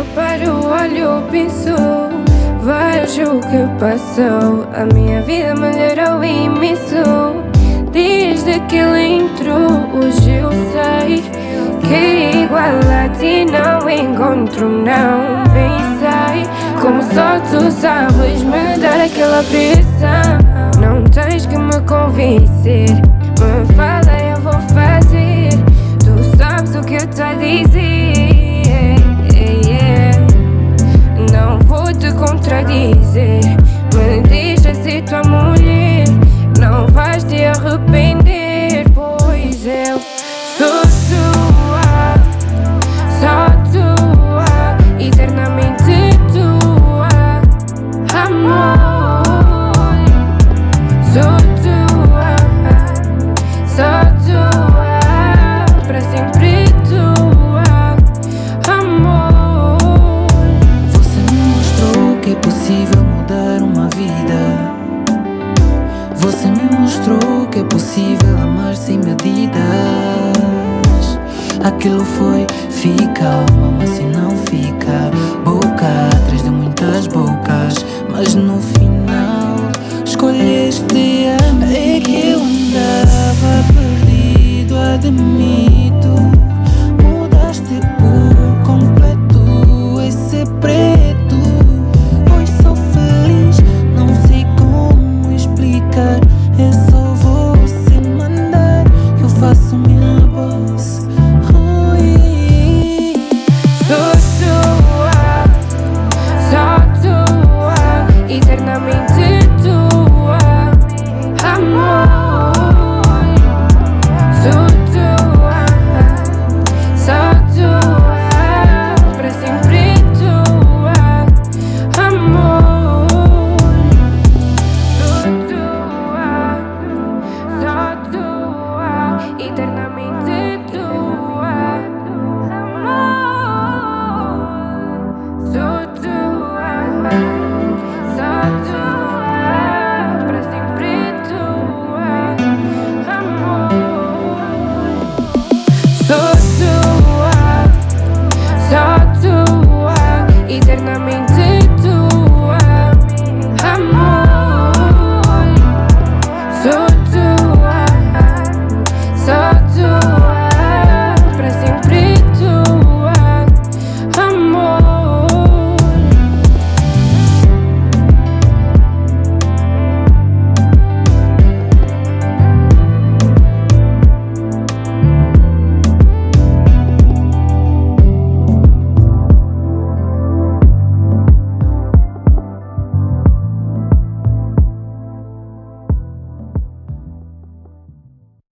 o olho, penso Vejo o que passou A minha vida melhorou imenso Desde que ele entrou Hoje eu sei Que igual a ti não encontro Não. Pensei Como só tu sabes Me dar aquela pressão. Não tens que me convencer Me fala Aquilo foi, fica, oh mama, se não fica Boca atrás de muitas bocas. Mas no final, escolheste a mim. É que eu andava perdido a de mim.